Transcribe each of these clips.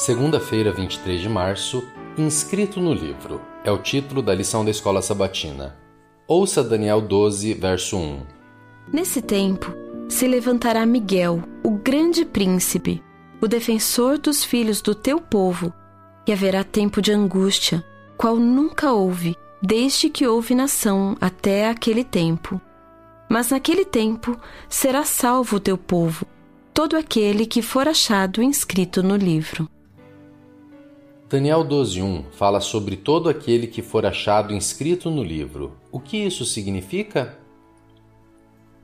Segunda-feira, 23 de março, inscrito no livro. É o título da lição da escola sabatina. Ouça Daniel 12, verso 1. Nesse tempo se levantará Miguel, o grande príncipe, o defensor dos filhos do teu povo, e haverá tempo de angústia, qual nunca houve, desde que houve nação até aquele tempo. Mas naquele tempo será salvo o teu povo, todo aquele que for achado inscrito no livro. Daniel 12:1 fala sobre todo aquele que for achado inscrito no livro. O que isso significa?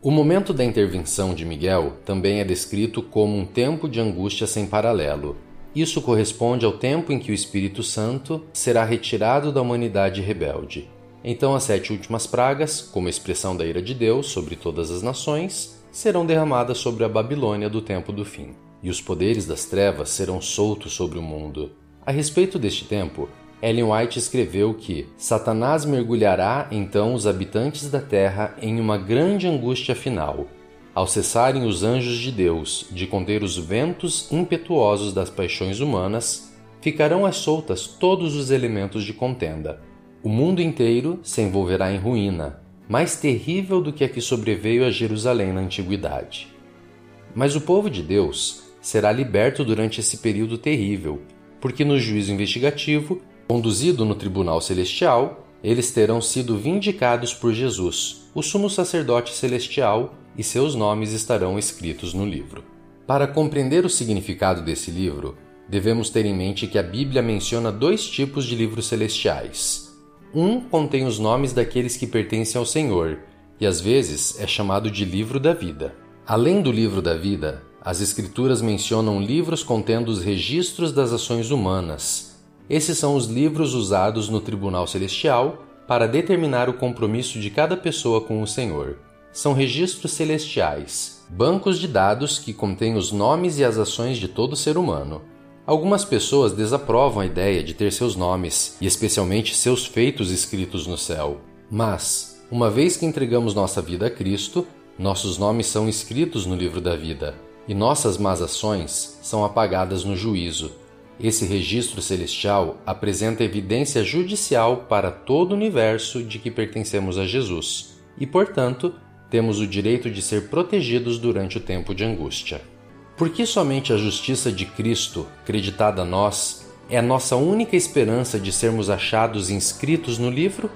O momento da intervenção de Miguel também é descrito como um tempo de angústia sem paralelo. Isso corresponde ao tempo em que o Espírito Santo será retirado da humanidade rebelde. Então, as sete últimas pragas, como expressão da ira de Deus sobre todas as nações, serão derramadas sobre a Babilônia do tempo do fim, e os poderes das trevas serão soltos sobre o mundo. A respeito deste tempo, Ellen White escreveu que Satanás mergulhará então os habitantes da terra em uma grande angústia final, ao cessarem os anjos de Deus de conter os ventos impetuosos das paixões humanas, ficarão às soltas todos os elementos de contenda. O mundo inteiro se envolverá em ruína, mais terrível do que a que sobreveio a Jerusalém na antiguidade. Mas o povo de Deus será liberto durante esse período terrível porque no juízo investigativo, conduzido no tribunal celestial, eles terão sido vindicados por Jesus, o sumo sacerdote celestial, e seus nomes estarão escritos no livro. Para compreender o significado desse livro, devemos ter em mente que a Bíblia menciona dois tipos de livros celestiais. Um contém os nomes daqueles que pertencem ao Senhor, e às vezes é chamado de livro da vida. Além do livro da vida, as Escrituras mencionam livros contendo os registros das ações humanas. Esses são os livros usados no Tribunal Celestial para determinar o compromisso de cada pessoa com o Senhor. São registros celestiais, bancos de dados que contêm os nomes e as ações de todo ser humano. Algumas pessoas desaprovam a ideia de ter seus nomes e especialmente seus feitos escritos no céu. Mas, uma vez que entregamos nossa vida a Cristo, nossos nomes são escritos no livro da vida e nossas más ações são apagadas no juízo. Esse registro celestial apresenta evidência judicial para todo o universo de que pertencemos a Jesus e, portanto, temos o direito de ser protegidos durante o tempo de angústia. Por que somente a justiça de Cristo, creditada a nós, é a nossa única esperança de sermos achados inscritos no livro?